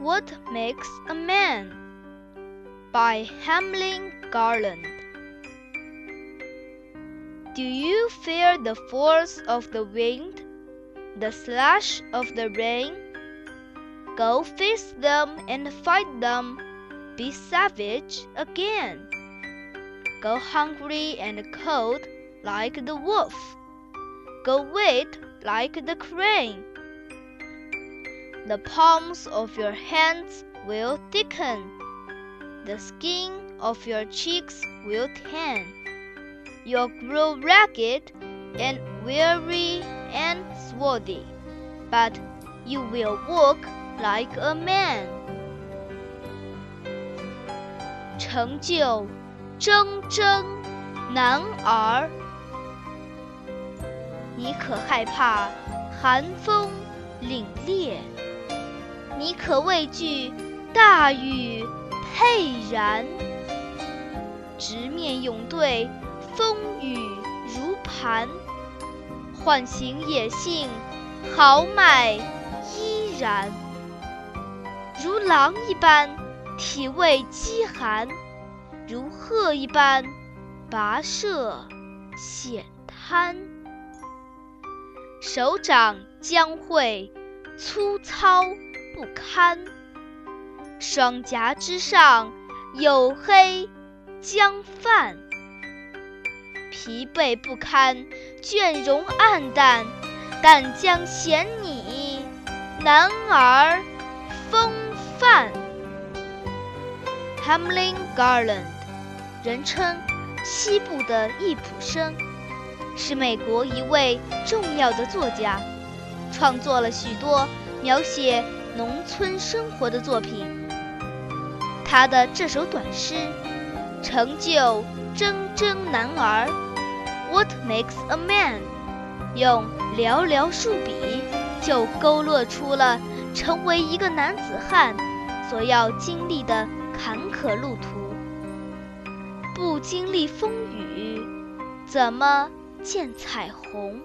What Makes a Man by Hamlin Garland. Do you fear the force of the wind, the slash of the rain? Go face them and fight them, be savage again. Go hungry and cold like the wolf, go wait like the crane. The palms of your hands will thicken, the skin of your cheeks will tan. You'll grow ragged and weary and swarthy, but you will walk like a man. 成就铮铮男儿，你可害怕寒风凛冽？ 你可畏惧大雨沛然？直面勇对风雨如磐，唤醒野性豪迈依然。如狼一般体味饥寒，如鹤一般跋涉险滩。手掌将会粗糙不堪，双颊之上黝黑将泛，疲惫不堪，倦容黯淡，但将显你男儿风范。Hamlin Garland，人称西部的易卜生，是美国一位重要的作家，创作了许多描写农村生活的作品。他的这首短诗《成就铮铮男儿》，What makes a man？用寥寥数笔就勾勒出了成为一个男子汉所要经历的坎坷路途。不经历风雨，怎么见彩虹？